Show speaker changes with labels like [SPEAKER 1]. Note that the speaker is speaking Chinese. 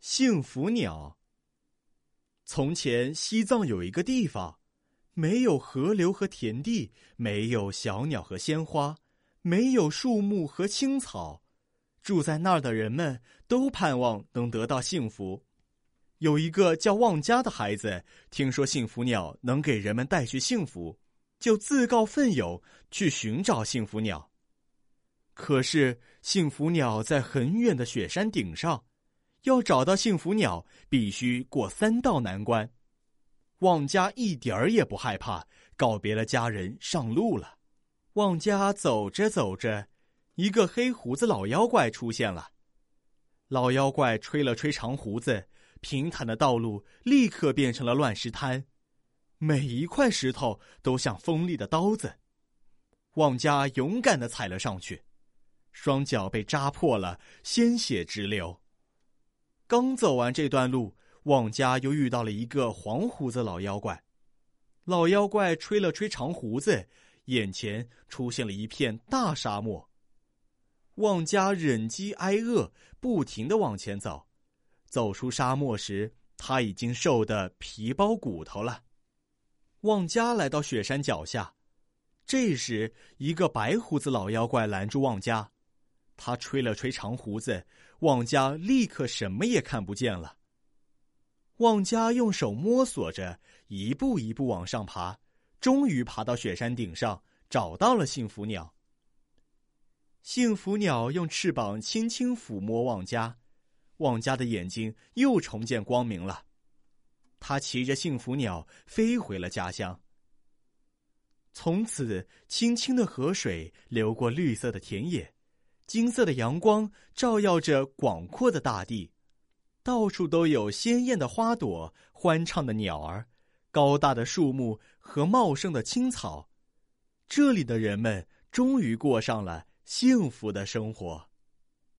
[SPEAKER 1] 幸福鸟。从前，西藏有一个地方，没有河流和田地，没有小鸟和鲜花，没有树木和青草。住在那儿的人们都盼望能得到幸福。有一个叫旺家的孩子，听说幸福鸟能给人们带去幸福，就自告奋勇去寻找幸福鸟。可是，幸福鸟在很远的雪山顶上。要找到幸福鸟，必须过三道难关。旺家一点儿也不害怕，告别了家人，上路了。旺家走着走着，一个黑胡子老妖怪出现了。老妖怪吹了吹长胡子，平坦的道路立刻变成了乱石滩，每一块石头都像锋利的刀子。旺家勇敢的踩了上去，双脚被扎破了，鲜血直流。刚走完这段路，旺家又遇到了一个黄胡子老妖怪。老妖怪吹了吹长胡子，眼前出现了一片大沙漠。旺家忍饥挨饿，不停的往前走。走出沙漠时，他已经瘦得皮包骨头了。旺家来到雪山脚下，这时一个白胡子老妖怪拦住旺家。他吹了吹长胡子，旺家立刻什么也看不见了。旺家用手摸索着，一步一步往上爬，终于爬到雪山顶上，找到了幸福鸟。幸福鸟用翅膀轻轻抚摸旺家，旺家的眼睛又重见光明了。他骑着幸福鸟飞回了家乡。从此，清清的河水流过绿色的田野。金色的阳光照耀着广阔的大地，到处都有鲜艳的花朵、欢唱的鸟儿、高大的树木和茂盛的青草。这里的人们终于过上了幸福的生活。